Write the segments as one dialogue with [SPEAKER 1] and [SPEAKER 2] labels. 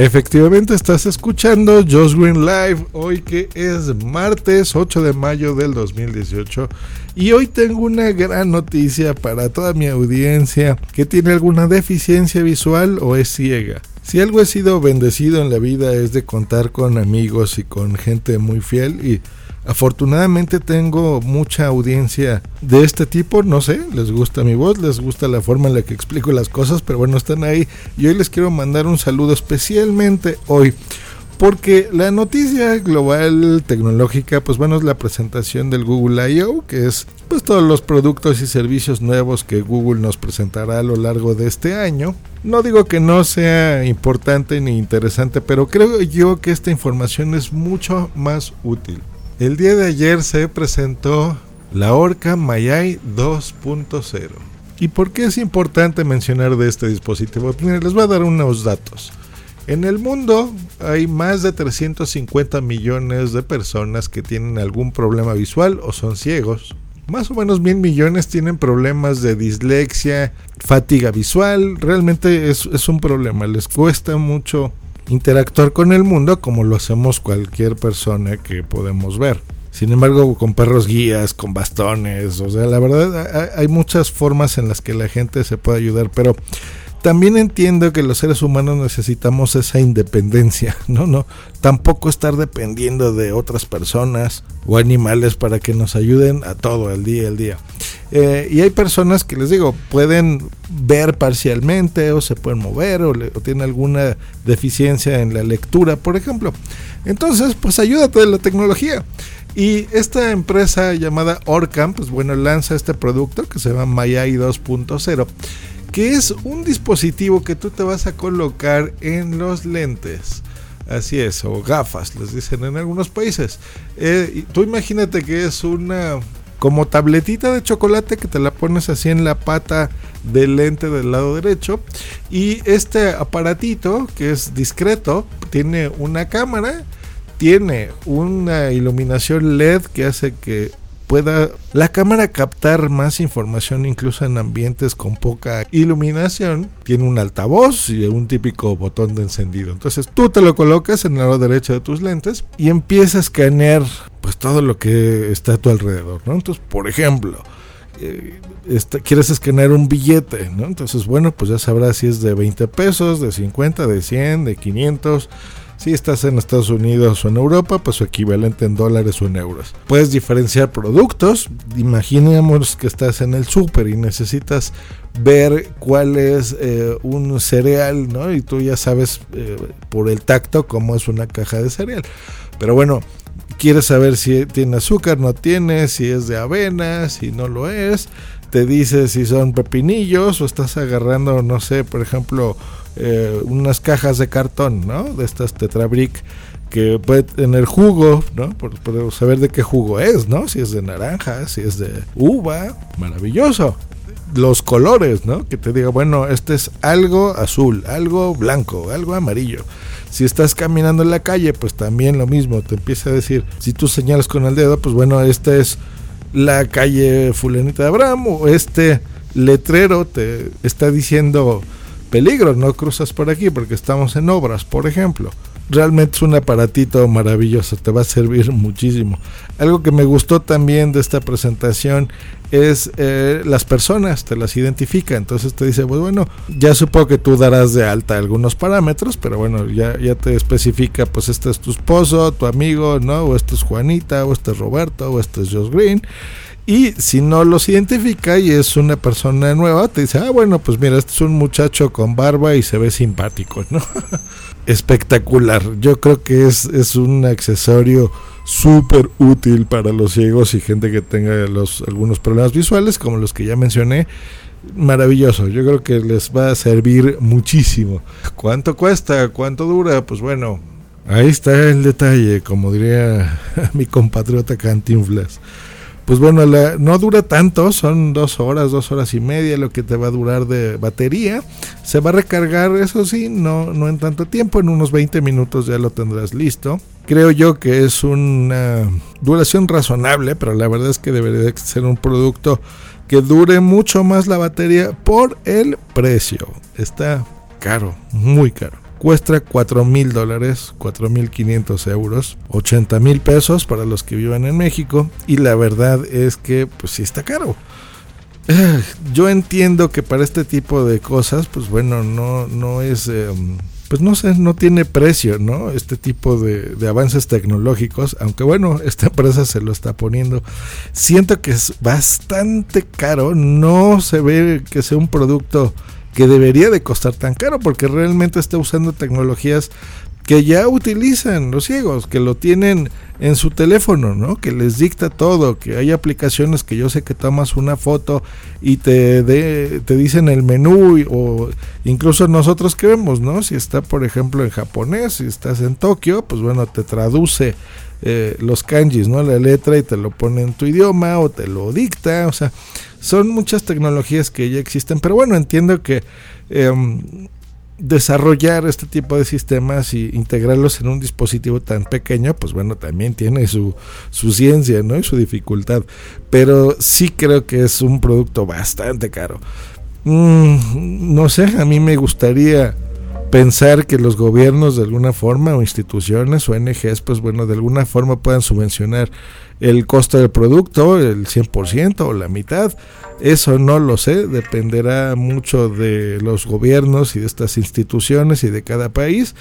[SPEAKER 1] Efectivamente estás escuchando Just Green Live hoy que es martes 8 de mayo del 2018 y hoy tengo una gran noticia para toda mi audiencia que tiene alguna deficiencia visual o es ciega. Si algo he sido bendecido en la vida es de contar con amigos y con gente muy fiel y Afortunadamente tengo mucha audiencia de este tipo, no sé, les gusta mi voz, les gusta la forma en la que explico las cosas, pero bueno, están ahí y hoy les quiero mandar un saludo especialmente hoy. Porque la noticia global tecnológica, pues bueno, es la presentación del Google I.O., que es pues todos los productos y servicios nuevos que Google nos presentará a lo largo de este año. No digo que no sea importante ni interesante, pero creo yo que esta información es mucho más útil. El día de ayer se presentó la Orca Mayai 2.0. ¿Y por qué es importante mencionar de este dispositivo? Pues les voy a dar unos datos. En el mundo hay más de 350 millones de personas que tienen algún problema visual o son ciegos. Más o menos mil millones tienen problemas de dislexia, fatiga visual. Realmente es un problema. Les cuesta mucho interactuar con el mundo como lo hacemos cualquier persona que podemos ver. Sin embargo, con perros guías, con bastones, o sea, la verdad hay muchas formas en las que la gente se puede ayudar, pero también entiendo que los seres humanos necesitamos esa independencia, ¿no? No, tampoco estar dependiendo de otras personas o animales para que nos ayuden a todo el día, el día. Eh, y hay personas que les digo, pueden ver parcialmente o se pueden mover o, o, tienen alguna deficiencia en la lectura, por ejemplo. Entonces, pues ayúdate de la tecnología. Y esta empresa llamada Orcam, pues bueno, lanza este producto que se llama Mayai 2.0 que es un dispositivo que tú te vas a colocar en los lentes. Así es, o gafas, les dicen en algunos países. Eh, tú imagínate que es una como tabletita de chocolate que te la pones así en la pata del lente del lado derecho. Y este aparatito, que es discreto, tiene una cámara, tiene una iluminación LED que hace que pueda la cámara captar más información incluso en ambientes con poca iluminación. Tiene un altavoz y un típico botón de encendido. Entonces tú te lo colocas en el lado derecho de tus lentes y empieza a escanear todo lo que está a tu alrededor. ¿no? Entonces, por ejemplo, eh, quieres escanear un billete, ¿no? Entonces, bueno, pues ya sabrás si es de 20 pesos, de 50, de 100, de 500 si estás en Estados Unidos o en Europa, pues su equivalente en dólares o en euros. Puedes diferenciar productos. Imaginemos que estás en el súper y necesitas ver cuál es eh, un cereal, ¿no? Y tú ya sabes eh, por el tacto cómo es una caja de cereal. Pero bueno, quieres saber si tiene azúcar, no tiene, si es de avena, si no lo es. Te dice si son pepinillos o estás agarrando, no sé, por ejemplo, eh, unas cajas de cartón, ¿no? De estas Tetrabric que puede tener jugo, ¿no? Por, saber de qué jugo es, ¿no? Si es de naranja, si es de uva, maravilloso. Los colores, ¿no? Que te diga, bueno, este es algo azul, algo blanco, algo amarillo. Si estás caminando en la calle, pues también lo mismo, te empieza a decir, si tú señalas con el dedo, pues bueno, esta es la calle fulanita de Abraham o este letrero te está diciendo peligro, no cruzas por aquí porque estamos en obras, por ejemplo. Realmente es un aparatito maravilloso, te va a servir muchísimo. Algo que me gustó también de esta presentación es eh, las personas, te las identifica, entonces te dice, pues bueno, ya supongo que tú darás de alta algunos parámetros, pero bueno, ya, ya te especifica, pues este es tu esposo, tu amigo, ¿no? O este es Juanita, o este es Roberto, o este es Josh Green y si no los identifica y es una persona nueva, te dice, ah, bueno, pues mira, este es un muchacho con barba y se ve simpático, ¿no? Espectacular. Yo creo que es, es un accesorio súper útil para los ciegos y gente que tenga los, algunos problemas visuales, como los que ya mencioné. Maravilloso, yo creo que les va a servir muchísimo. ¿Cuánto cuesta? ¿Cuánto dura? Pues bueno, ahí está el detalle, como diría mi compatriota Cantinflas. Pues bueno, no dura tanto, son dos horas, dos horas y media lo que te va a durar de batería. Se va a recargar, eso sí, no, no en tanto tiempo, en unos 20 minutos ya lo tendrás listo. Creo yo que es una duración razonable, pero la verdad es que debería ser un producto que dure mucho más la batería por el precio. Está caro, muy caro cuesta 4 mil dólares, 4 mil 500 euros, 80 mil pesos para los que vivan en México y la verdad es que pues sí está caro. Yo entiendo que para este tipo de cosas pues bueno no, no es... Em, pues no sé, no tiene precio, ¿no? Este tipo de, de, avances tecnológicos, aunque bueno, esta empresa se lo está poniendo. Siento que es bastante caro, no se ve que sea un producto que debería de costar tan caro porque realmente está usando tecnologías que ya utilizan los ciegos, que lo tienen en su teléfono, ¿no? Que les dicta todo, que hay aplicaciones que yo sé que tomas una foto y te, te dicen el menú o incluso nosotros que vemos, ¿no? Si está, por ejemplo, en japonés, si estás en Tokio, pues bueno, te traduce eh, los kanjis, ¿no? La letra y te lo pone en tu idioma o te lo dicta, o sea, son muchas tecnologías que ya existen, pero bueno, entiendo que em, desarrollar este tipo de sistemas y integrarlos en un dispositivo tan pequeño, pues bueno, también tiene su, su ciencia, ¿no? Y su dificultad. Pero sí creo que es un producto bastante caro. Mm, no sé, a mí me gustaría pensar que los gobiernos de alguna forma o instituciones o ONGs, pues bueno, de alguna forma puedan subvencionar el costo del producto, el 100% o la mitad. Eso no lo sé, dependerá mucho de los gobiernos y de estas instituciones y de cada país.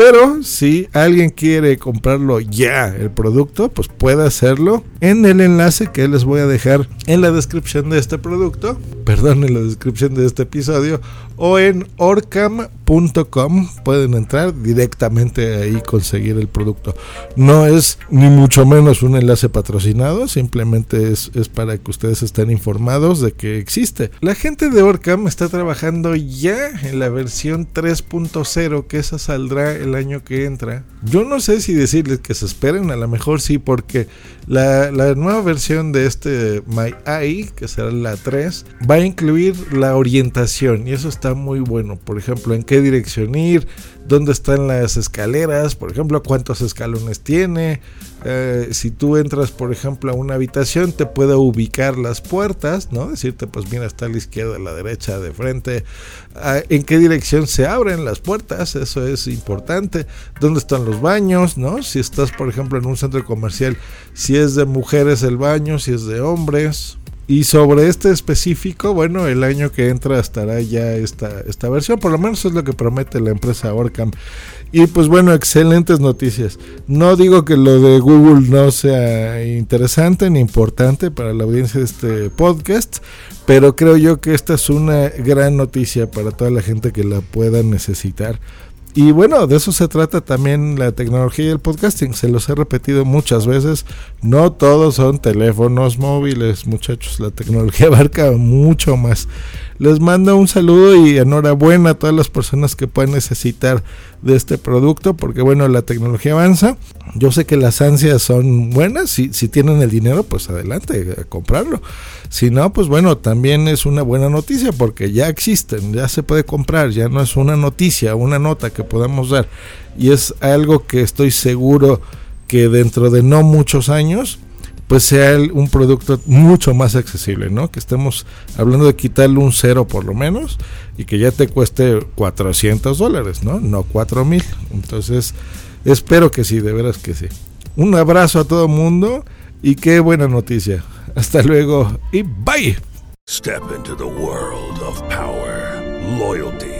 [SPEAKER 1] Pero si alguien quiere comprarlo ya, el producto, pues puede hacerlo en el enlace que les voy a dejar en la descripción de este producto, perdón, en la descripción de este episodio, o en orcam.com. Pueden entrar directamente ahí y conseguir el producto. No es ni mucho menos un enlace patrocinado, simplemente es, es para que ustedes estén informados de que existe. La gente de Orcam está trabajando ya en la versión 3.0, que esa saldrá el año que entra. Yo no sé si decirles que se esperen, a lo mejor sí, porque la, la nueva versión de este My Eye, que será la 3, va a incluir la orientación y eso está muy bueno. Por ejemplo, en qué dirección ir, dónde están las escaleras, por ejemplo, cuántos escalones tiene. Eh, si tú entras, por ejemplo, a una habitación, te puede ubicar las puertas, ¿no? Decirte, pues mira, está a la izquierda, a la derecha, de frente. Ah, en qué dirección se abren las puertas, eso es importante. ¿Dónde están los baños, no? Si estás, por ejemplo, en un centro comercial, si es de mujeres el baño, si es de hombres. Y sobre este específico, bueno, el año que entra estará ya esta, esta versión, por lo menos es lo que promete la empresa Orcam. Y pues bueno, excelentes noticias. No digo que lo de Google no sea interesante ni importante para la audiencia de este podcast, pero creo yo que esta es una gran noticia para toda la gente que la pueda necesitar y bueno, de eso se trata también la tecnología y el podcasting. Se los he repetido muchas veces. No todos son teléfonos móviles, muchachos. La tecnología abarca mucho más. Les mando un saludo y enhorabuena a todas las personas que puedan necesitar de este producto, porque bueno, la tecnología avanza. Yo sé que las ansias son buenas. Si, si tienen el dinero, pues adelante, a comprarlo. Si no, pues bueno, también es una buena noticia porque ya existen, ya se puede comprar, ya no es una noticia, una nota que podamos dar. Y es algo que estoy seguro que dentro de no muchos años, pues sea un producto mucho más accesible, ¿no? Que estemos hablando de quitarle un cero por lo menos y que ya te cueste 400 dólares, ¿no? No 4 mil. Entonces, espero que sí, de veras que sí. Un abrazo a todo mundo y qué buena noticia. Hasta luego y bye.
[SPEAKER 2] Step into the world of power, loyalty,